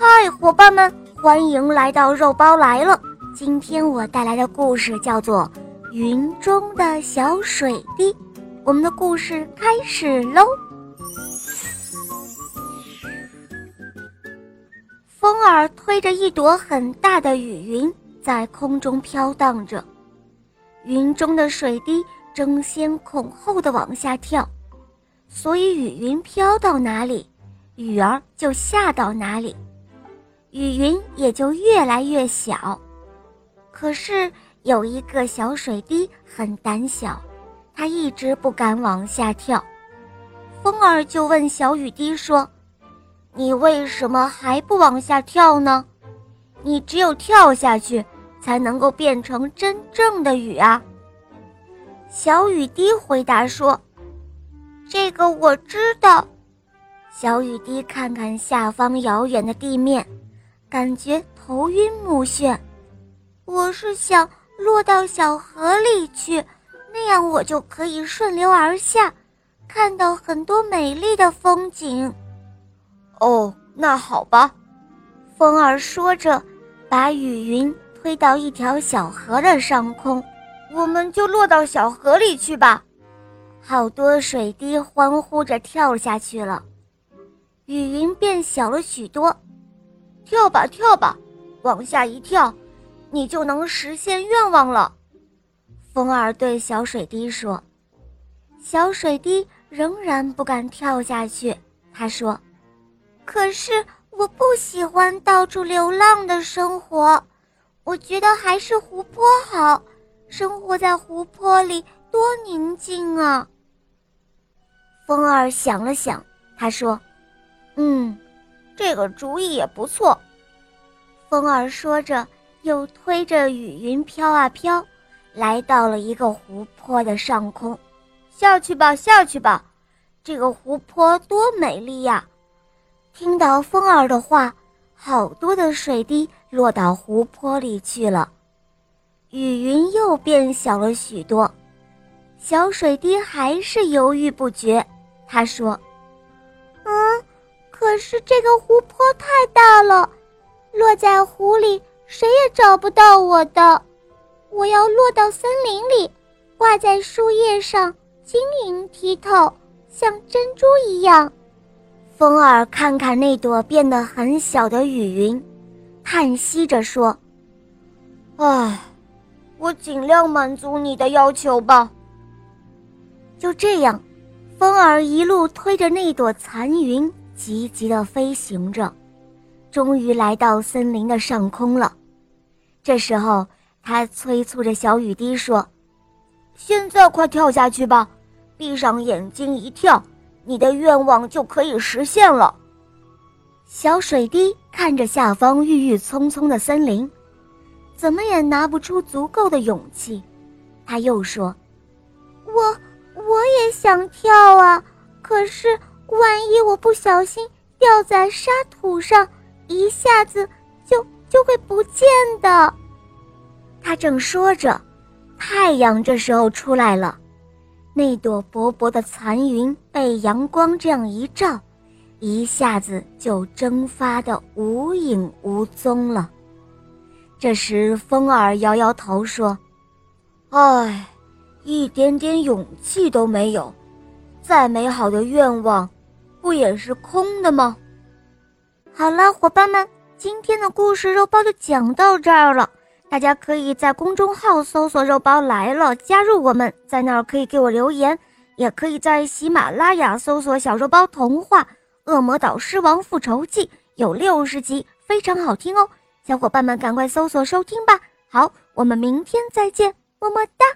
嗨，伙伴们，欢迎来到肉包来了。今天我带来的故事叫做《云中的小水滴》。我们的故事开始喽。风儿推着一朵很大的雨云在空中飘荡着，云中的水滴争先恐后的往下跳，所以雨云飘到哪里，雨儿就下到哪里。雨云也就越来越小，可是有一个小水滴很胆小，它一直不敢往下跳。风儿就问小雨滴说：“你为什么还不往下跳呢？你只有跳下去，才能够变成真正的雨啊！”小雨滴回答说：“这个我知道。”小雨滴看看下方遥远的地面。感觉头晕目眩，我是想落到小河里去，那样我就可以顺流而下，看到很多美丽的风景。哦，那好吧，风儿说着，把雨云推到一条小河的上空，我们就落到小河里去吧。好多水滴欢呼着跳下去了，雨云变小了许多。跳吧，跳吧，往下一跳，你就能实现愿望了。风儿对小水滴说：“小水滴仍然不敢跳下去。”他说：“可是我不喜欢到处流浪的生活，我觉得还是湖泊好，生活在湖泊里多宁静啊。”风儿想了想，他说：“嗯。”这个主意也不错，风儿说着，又推着雨云飘啊飘，来到了一个湖泊的上空。下去吧，下去吧，这个湖泊多美丽呀！听到风儿的话，好多的水滴落到湖泊里去了，雨云又变小了许多。小水滴还是犹豫不决，他说：“。”是这个湖泊太大了，落在湖里谁也找不到我的。我要落到森林里，挂在树叶上，晶莹剔透，像珍珠一样。风儿看看那朵变得很小的雨云，叹息着说：“唉，我尽量满足你的要求吧。”就这样，风儿一路推着那朵残云。急急地飞行着，终于来到森林的上空了。这时候，他催促着小雨滴说：“现在快跳下去吧，闭上眼睛一跳，你的愿望就可以实现了。”小水滴看着下方郁郁葱葱的森林，怎么也拿不出足够的勇气。他又说：“我我也想跳啊，可是……”万一我不小心掉在沙土上，一下子就就会不见的。他正说着，太阳这时候出来了，那朵薄薄的残云被阳光这样一照，一下子就蒸发的无影无踪了。这时，风儿摇摇头说：“唉，一点点勇气都没有，再美好的愿望。”不也是空的吗？好了，伙伴们，今天的故事肉包就讲到这儿了。大家可以在公众号搜索“肉包来了”，加入我们，在那儿可以给我留言，也可以在喜马拉雅搜索“小肉包童话《恶魔岛狮王复仇记》”，有六十集，非常好听哦。小伙伴们，赶快搜索收听吧。好，我们明天再见，么么哒。